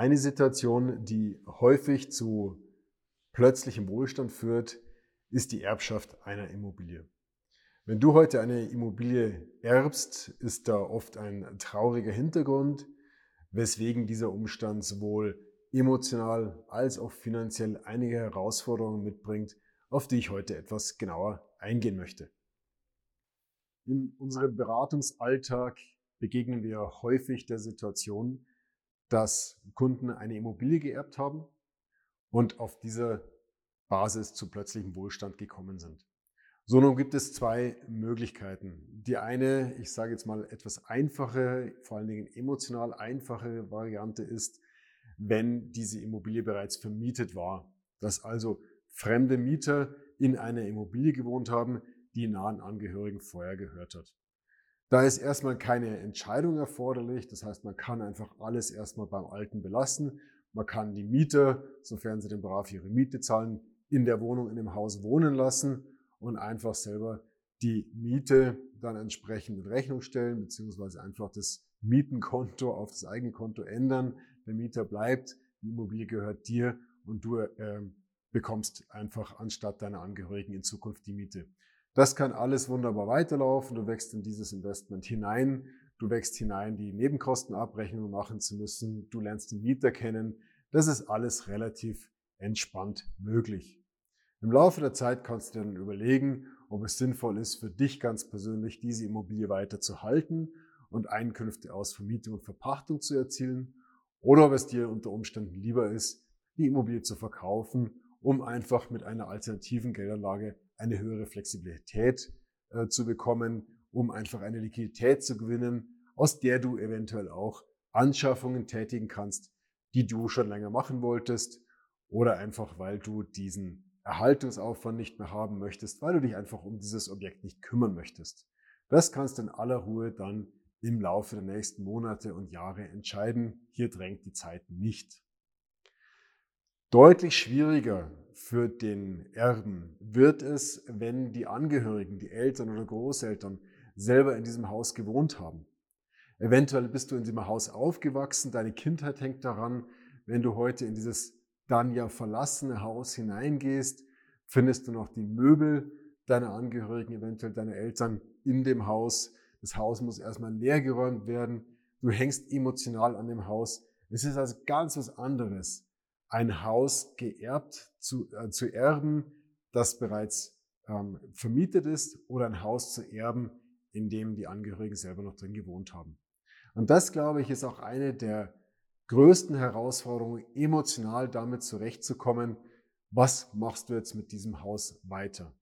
Eine Situation, die häufig zu plötzlichem Wohlstand führt, ist die Erbschaft einer Immobilie. Wenn du heute eine Immobilie erbst, ist da oft ein trauriger Hintergrund, weswegen dieser Umstand sowohl emotional als auch finanziell einige Herausforderungen mitbringt, auf die ich heute etwas genauer eingehen möchte. In unserem Beratungsalltag begegnen wir häufig der Situation, dass Kunden eine Immobilie geerbt haben und auf dieser Basis zu plötzlichem Wohlstand gekommen sind. So, nun gibt es zwei Möglichkeiten. Die eine, ich sage jetzt mal etwas einfache, vor allen Dingen emotional einfache Variante ist, wenn diese Immobilie bereits vermietet war. Dass also fremde Mieter in einer Immobilie gewohnt haben, die nahen Angehörigen vorher gehört hat. Da ist erstmal keine Entscheidung erforderlich. Das heißt, man kann einfach alles erstmal beim Alten belassen. Man kann die Mieter, sofern sie denn brav ihre Miete zahlen, in der Wohnung, in dem Haus wohnen lassen und einfach selber die Miete dann entsprechend in Rechnung stellen, beziehungsweise einfach das Mietenkonto auf das eigene Konto ändern. Der Mieter bleibt, die Immobilie gehört dir und du äh, bekommst einfach anstatt deiner Angehörigen in Zukunft die Miete. Das kann alles wunderbar weiterlaufen. Du wächst in dieses Investment hinein. Du wächst hinein, die Nebenkostenabrechnung machen zu müssen. Du lernst den Mieter kennen. Das ist alles relativ entspannt möglich. Im Laufe der Zeit kannst du dir dann überlegen, ob es sinnvoll ist, für dich ganz persönlich diese Immobilie weiter zu halten und Einkünfte aus Vermietung und Verpachtung zu erzielen oder ob es dir unter Umständen lieber ist, die Immobilie zu verkaufen, um einfach mit einer alternativen Geldanlage eine höhere Flexibilität äh, zu bekommen, um einfach eine Liquidität zu gewinnen, aus der du eventuell auch Anschaffungen tätigen kannst, die du schon länger machen wolltest oder einfach weil du diesen Erhaltungsaufwand nicht mehr haben möchtest, weil du dich einfach um dieses Objekt nicht kümmern möchtest. Das kannst du in aller Ruhe dann im Laufe der nächsten Monate und Jahre entscheiden. Hier drängt die Zeit nicht. Deutlich schwieriger für den Erben wird es, wenn die Angehörigen, die Eltern oder Großeltern selber in diesem Haus gewohnt haben. Eventuell bist du in diesem Haus aufgewachsen, deine Kindheit hängt daran. Wenn du heute in dieses dann ja verlassene Haus hineingehst, findest du noch die Möbel deiner Angehörigen, eventuell deiner Eltern in dem Haus. Das Haus muss erstmal leergeräumt werden. Du hängst emotional an dem Haus. Es ist also ganz was anderes, ein Haus geerbt zu, äh, zu erben, das bereits ähm, vermietet ist, oder ein Haus zu erben, in dem die Angehörigen selber noch drin gewohnt haben. Und das, glaube ich, ist auch eine der größten Herausforderung, emotional damit zurechtzukommen, was machst du jetzt mit diesem Haus weiter?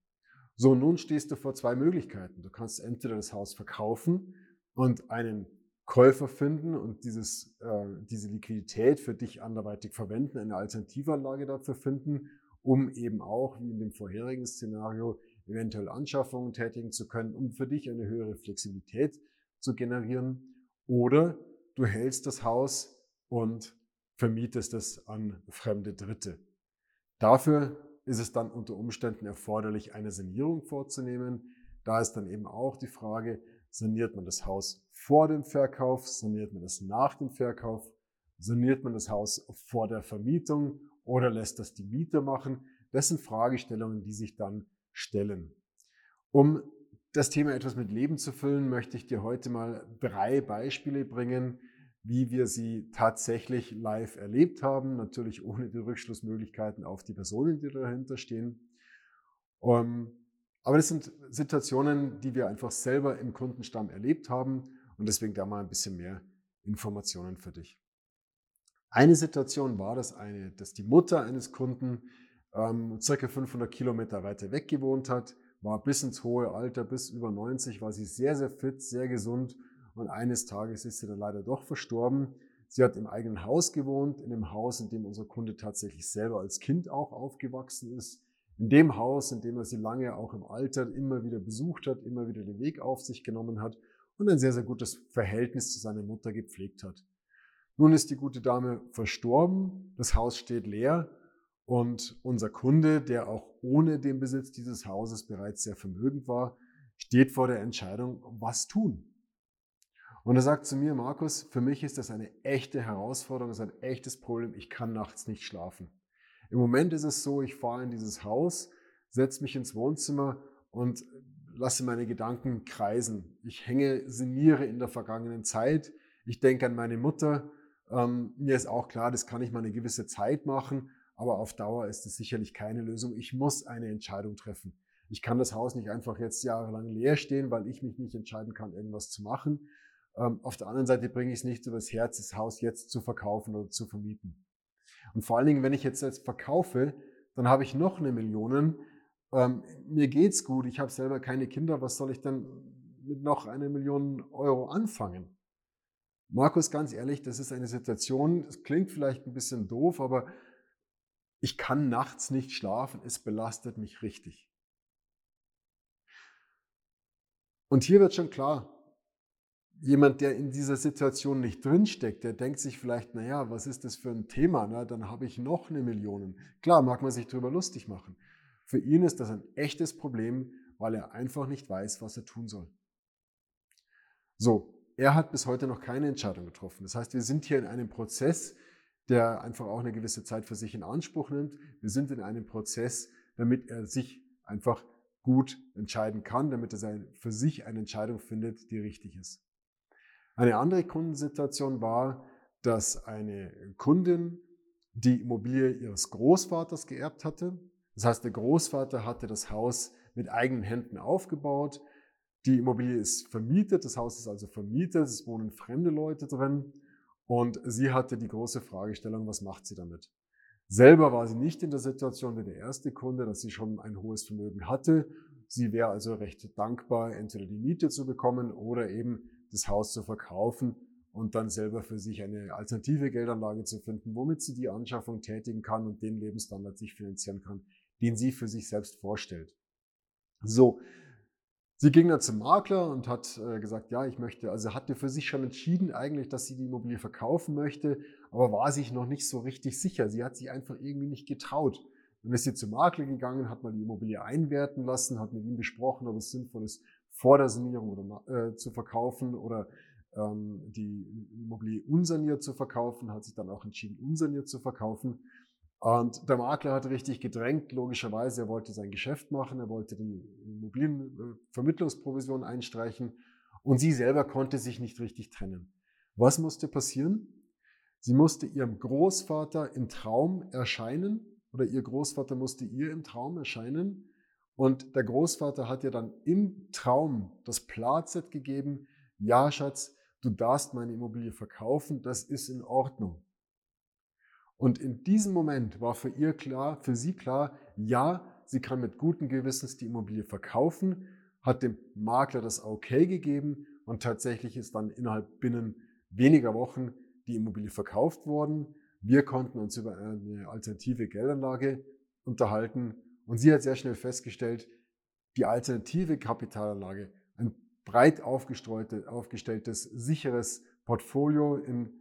So, nun stehst du vor zwei Möglichkeiten. Du kannst entweder das Haus verkaufen und einen Käufer finden und dieses, äh, diese Liquidität für dich anderweitig verwenden, eine Alternativanlage dafür finden, um eben auch, wie in dem vorherigen Szenario, eventuell Anschaffungen tätigen zu können, um für dich eine höhere Flexibilität zu generieren. Oder du hältst das Haus und vermietest es an fremde Dritte. Dafür ist es dann unter Umständen erforderlich, eine Sanierung vorzunehmen. Da ist dann eben auch die Frage, saniert man das Haus vor dem Verkauf, saniert man es nach dem Verkauf, saniert man das Haus vor der Vermietung oder lässt das die Mieter machen. Das sind Fragestellungen, die sich dann stellen. Um das Thema etwas mit Leben zu füllen, möchte ich dir heute mal drei Beispiele bringen, wie wir sie tatsächlich live erlebt haben, natürlich ohne die Rückschlussmöglichkeiten auf die Personen, die dahinter stehen. Ähm, aber das sind Situationen, die wir einfach selber im Kundenstamm erlebt haben und deswegen da mal ein bisschen mehr Informationen für dich. Eine Situation war das eine, dass die Mutter eines Kunden ähm, circa 500 Kilometer weiter weg gewohnt hat, war bis ins hohe Alter, bis über 90, war sie sehr, sehr fit, sehr gesund und eines Tages ist sie dann leider doch verstorben. Sie hat im eigenen Haus gewohnt, in dem Haus, in dem unser Kunde tatsächlich selber als Kind auch aufgewachsen ist. In dem Haus, in dem er sie lange auch im Alter immer wieder besucht hat, immer wieder den Weg auf sich genommen hat und ein sehr, sehr gutes Verhältnis zu seiner Mutter gepflegt hat. Nun ist die gute Dame verstorben, das Haus steht leer und unser Kunde, der auch ohne den Besitz dieses Hauses bereits sehr vermögend war, steht vor der Entscheidung, was tun. Und er sagt zu mir, Markus, für mich ist das eine echte Herausforderung, das ist ein echtes Problem. Ich kann nachts nicht schlafen. Im Moment ist es so, ich fahre in dieses Haus, setze mich ins Wohnzimmer und lasse meine Gedanken kreisen. Ich hänge, sinniere in der vergangenen Zeit. Ich denke an meine Mutter. Ähm, mir ist auch klar, das kann ich mal eine gewisse Zeit machen, aber auf Dauer ist es sicherlich keine Lösung. Ich muss eine Entscheidung treffen. Ich kann das Haus nicht einfach jetzt jahrelang leer stehen, weil ich mich nicht entscheiden kann, irgendwas zu machen. Ähm, auf der anderen Seite bringe ich es nicht übers Herz, das Haus jetzt zu verkaufen oder zu vermieten. Und vor allen Dingen, wenn ich jetzt, jetzt verkaufe, dann habe ich noch eine Million. Ähm, mir geht's gut, ich habe selber keine Kinder, was soll ich denn mit noch einer Million Euro anfangen? Markus, ganz ehrlich, das ist eine Situation, es klingt vielleicht ein bisschen doof, aber ich kann nachts nicht schlafen, es belastet mich richtig. Und hier wird schon klar, jemand, der in dieser Situation nicht drinsteckt, der denkt sich vielleicht, naja, was ist das für ein Thema? Na, dann habe ich noch eine Million. Klar, mag man sich darüber lustig machen. Für ihn ist das ein echtes Problem, weil er einfach nicht weiß, was er tun soll. So, er hat bis heute noch keine Entscheidung getroffen. Das heißt, wir sind hier in einem Prozess, der einfach auch eine gewisse Zeit für sich in Anspruch nimmt. Wir sind in einem Prozess, damit er sich einfach gut entscheiden kann, damit er für sich eine Entscheidung findet, die richtig ist. Eine andere Kundensituation war, dass eine Kundin die Immobilie ihres Großvaters geerbt hatte. Das heißt, der Großvater hatte das Haus mit eigenen Händen aufgebaut. Die Immobilie ist vermietet, das Haus ist also vermietet, es wohnen fremde Leute drin und sie hatte die große Fragestellung, was macht sie damit? Selber war sie nicht in der Situation wie der erste Kunde, dass sie schon ein hohes Vermögen hatte. Sie wäre also recht dankbar, entweder die Miete zu bekommen oder eben das Haus zu verkaufen und dann selber für sich eine alternative Geldanlage zu finden, womit sie die Anschaffung tätigen kann und den Lebensstandard sich finanzieren kann, den sie für sich selbst vorstellt. So, sie ging dann zum Makler und hat äh, gesagt, ja, ich möchte, also hatte für sich schon entschieden eigentlich, dass sie die Immobilie verkaufen möchte, aber war sich noch nicht so richtig sicher. Sie hat sich einfach irgendwie nicht getraut. Dann ist sie zum Makler gegangen, hat mal die Immobilie einwerten lassen, hat mit ihm besprochen, ob es sinnvoll ist, vor der Sanierung oder, äh, zu verkaufen oder ähm, die Immobilie unsaniert zu verkaufen, hat sich dann auch entschieden, unsaniert zu verkaufen. Und der Makler hat richtig gedrängt, logischerweise, er wollte sein Geschäft machen, er wollte die Immobilienvermittlungsprovision einstreichen und sie selber konnte sich nicht richtig trennen. Was musste passieren? Sie musste ihrem Großvater im Traum erscheinen oder ihr Großvater musste ihr im Traum erscheinen und der Großvater hat ihr dann im Traum das Platzet gegeben, ja Schatz, du darfst meine Immobilie verkaufen, das ist in Ordnung. Und in diesem Moment war für ihr klar, für sie klar, ja, sie kann mit gutem Gewissens die Immobilie verkaufen, hat dem Makler das okay gegeben und tatsächlich ist dann innerhalb binnen weniger Wochen die Immobilie verkauft worden. Wir konnten uns über eine alternative Geldanlage unterhalten und sie hat sehr schnell festgestellt, die alternative Kapitalanlage, ein breit aufgestelltes, sicheres Portfolio in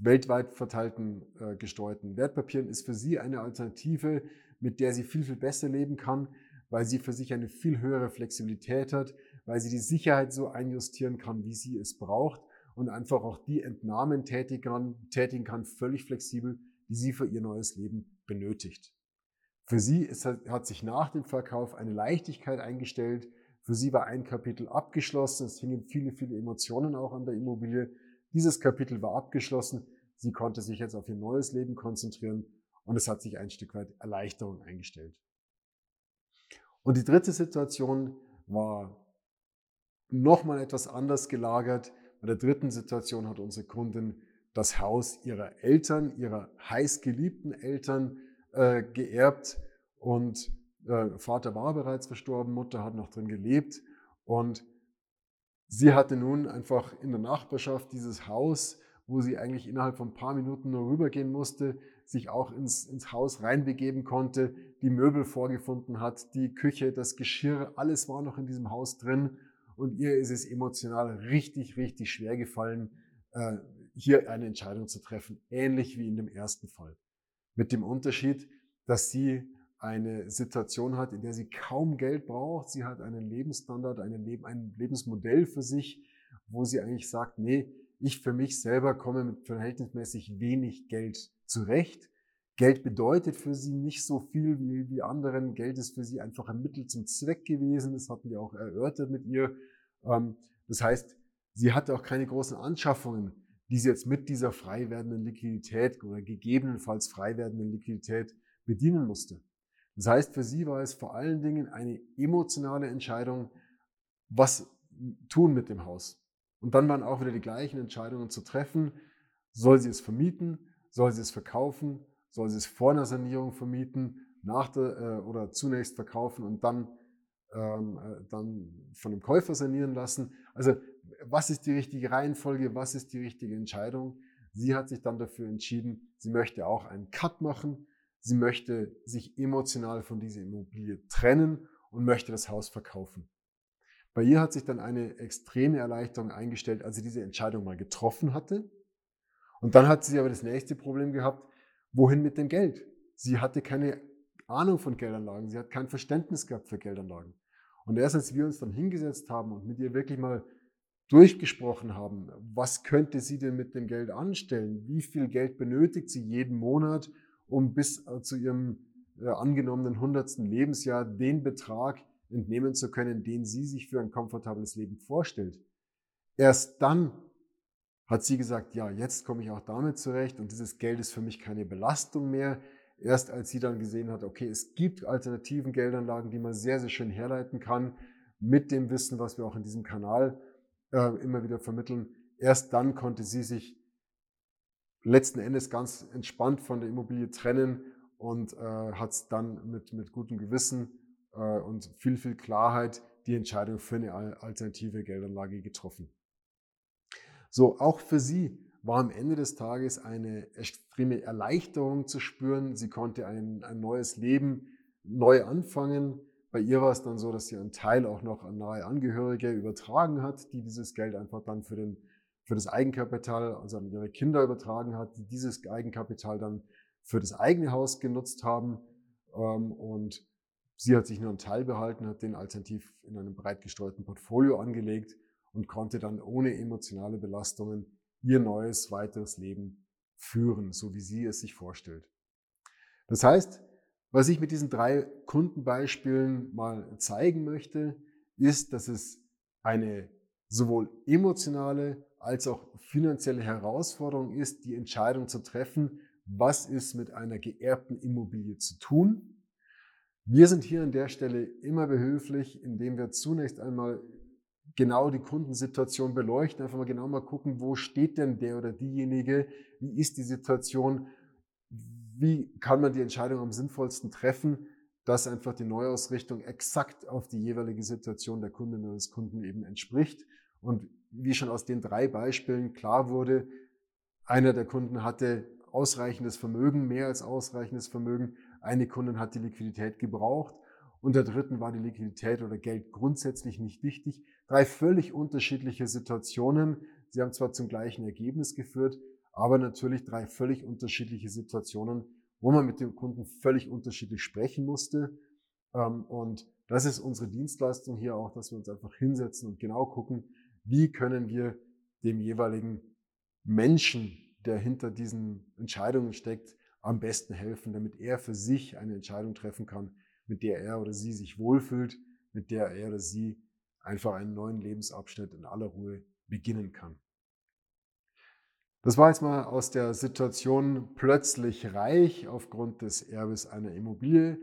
weltweit verteilten äh, gestreuten Wertpapieren ist für sie eine Alternative, mit der sie viel, viel besser leben kann, weil sie für sich eine viel höhere Flexibilität hat, weil sie die Sicherheit so einjustieren kann, wie sie es braucht und einfach auch die Entnahmen tätigen tätigen kann völlig flexibel, die sie für ihr neues Leben benötigt. Für sie ist, hat sich nach dem Verkauf eine Leichtigkeit eingestellt. Für sie war ein Kapitel abgeschlossen. Es hingen viele, viele Emotionen auch an der Immobilie. Dieses Kapitel war abgeschlossen. Sie konnte sich jetzt auf ihr neues Leben konzentrieren und es hat sich ein Stück weit Erleichterung eingestellt. Und die dritte Situation war nochmal etwas anders gelagert. Bei der dritten Situation hat unsere Kundin das Haus ihrer Eltern, ihrer heiß geliebten Eltern äh, geerbt. Und äh, Vater war bereits verstorben, Mutter hat noch drin gelebt. Und sie hatte nun einfach in der Nachbarschaft dieses Haus, wo sie eigentlich innerhalb von ein paar Minuten nur rübergehen musste, sich auch ins, ins Haus reinbegeben konnte, die Möbel vorgefunden hat, die Küche, das Geschirr, alles war noch in diesem Haus drin. Und ihr ist es emotional richtig, richtig schwer gefallen, äh, hier eine Entscheidung zu treffen, ähnlich wie in dem ersten Fall. Mit dem Unterschied, dass sie eine Situation hat, in der sie kaum Geld braucht. Sie hat einen Lebensstandard, ein Lebensmodell für sich wo sie eigentlich sagt, nee, ich für mich selber komme mit verhältnismäßig wenig Geld zurecht. Geld bedeutet für sie nicht so viel wie, wie anderen. Geld ist für sie einfach ein Mittel zum Zweck gewesen. Das hatten wir auch erörtert mit ihr. Ähm, das heißt, sie hatte auch keine großen Anschaffungen, die sie jetzt mit dieser frei werdenden Liquidität oder gegebenenfalls frei werdenden Liquidität bedienen musste. Das heißt, für sie war es vor allen Dingen eine emotionale Entscheidung, was tun mit dem Haus. Und dann waren auch wieder die gleichen Entscheidungen zu treffen. Soll sie es vermieten? Soll sie es verkaufen? Soll sie es vor einer Sanierung vermieten? Nach der, äh, oder zunächst verkaufen und dann, ähm, äh, dann von dem Käufer sanieren lassen? Also, was ist die richtige Reihenfolge? Was ist die richtige Entscheidung? Sie hat sich dann dafür entschieden, sie möchte auch einen Cut machen Sie möchte sich emotional von dieser Immobilie trennen und möchte das Haus verkaufen. Bei ihr hat sich dann eine extreme Erleichterung eingestellt, als sie diese Entscheidung mal getroffen hatte. Und dann hat sie aber das nächste Problem gehabt, wohin mit dem Geld? Sie hatte keine Ahnung von Geldanlagen, sie hat kein Verständnis gehabt für Geldanlagen. Und erst als wir uns dann hingesetzt haben und mit ihr wirklich mal durchgesprochen haben, was könnte sie denn mit dem Geld anstellen? Wie viel Geld benötigt sie jeden Monat, um bis äh, zu ihrem äh, angenommenen 100. Lebensjahr den Betrag entnehmen zu können, den sie sich für ein komfortables Leben vorstellt. Erst dann hat sie gesagt, ja, jetzt komme ich auch damit zurecht und dieses Geld ist für mich keine Belastung mehr. Erst als sie dann gesehen hat, okay, es gibt alternativen Geldanlagen, die man sehr, sehr schön herleiten kann, mit dem Wissen, was wir auch in diesem Kanal äh, immer wieder vermitteln, erst dann konnte sie sich letzten Endes ganz entspannt von der Immobilie trennen und äh, hat dann mit, mit gutem Gewissen äh, und viel, viel Klarheit die Entscheidung für eine alternative Geldanlage getroffen. So, auch für sie war am Ende des Tages eine extreme Erleichterung zu spüren. Sie konnte ein, ein neues Leben neu anfangen. Bei ihr war es dann so, dass sie einen Teil auch noch an nahe Angehörige übertragen hat, die dieses Geld einfach dann für den für das Eigenkapital, also an ihre Kinder übertragen hat, die dieses Eigenkapital dann für das eigene Haus genutzt haben. Ähm, und sie hat sich nur einen Teil behalten, hat den alternativ in einem breit gestreuten Portfolio angelegt und konnte dann ohne emotionale Belastungen ihr neues, weiteres Leben führen, so wie sie es sich vorstellt. Das heißt, was ich mit diesen drei Kundenbeispielen mal zeigen möchte, ist, dass es eine sowohl emotionale als auch finanzielle Herausforderung ist, die Entscheidung zu treffen, was ist mit einer geerbten Immobilie zu tun. Wir sind hier an der Stelle immer behilflich, indem wir zunächst einmal genau die Kundensituation beleuchten, einfach mal genau mal gucken, wo steht denn der oder diejenige, wie ist die Situation, wie kann man die Entscheidung am sinnvollsten treffen, dass einfach die Neuausrichtung exakt auf die jeweilige Situation der Kundin oder des Kunden eben entspricht. Und wie schon aus den drei Beispielen klar wurde, einer der Kunden hatte ausreichendes Vermögen, mehr als ausreichendes Vermögen. Eine Kundin hat die Liquidität gebraucht und der dritten war die Liquidität oder Geld grundsätzlich nicht wichtig. Drei völlig unterschiedliche Situationen. Sie haben zwar zum gleichen Ergebnis geführt, aber natürlich drei völlig unterschiedliche Situationen, wo man mit dem Kunden völlig unterschiedlich sprechen musste. Ähm, und das ist unsere Dienstleistung hier auch, dass wir uns einfach hinsetzen und genau gucken, wie können wir dem jeweiligen Menschen, der hinter diesen Entscheidungen steckt, am besten helfen, damit er für sich eine Entscheidung treffen kann, mit der er oder sie sich wohlfühlt, mit der er oder sie einfach einen neuen Lebensabschnitt in aller Ruhe beginnen kann. Das war jetzt mal aus der Situation plötzlich reich aufgrund des Erbes einer Immobilie.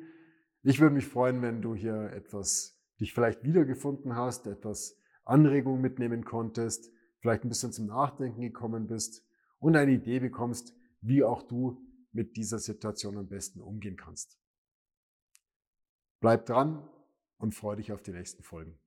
Ich würde mich freuen, wenn du hier etwas dich vielleicht wiedergefunden hast, etwas Anregungen mitnehmen konntest, vielleicht ein bisschen zum Nachdenken gekommen bist und eine Idee bekommst, wie auch du mit dieser Situation am besten umgehen kannst. Bleib dran und freue dich auf die nächsten Folgen.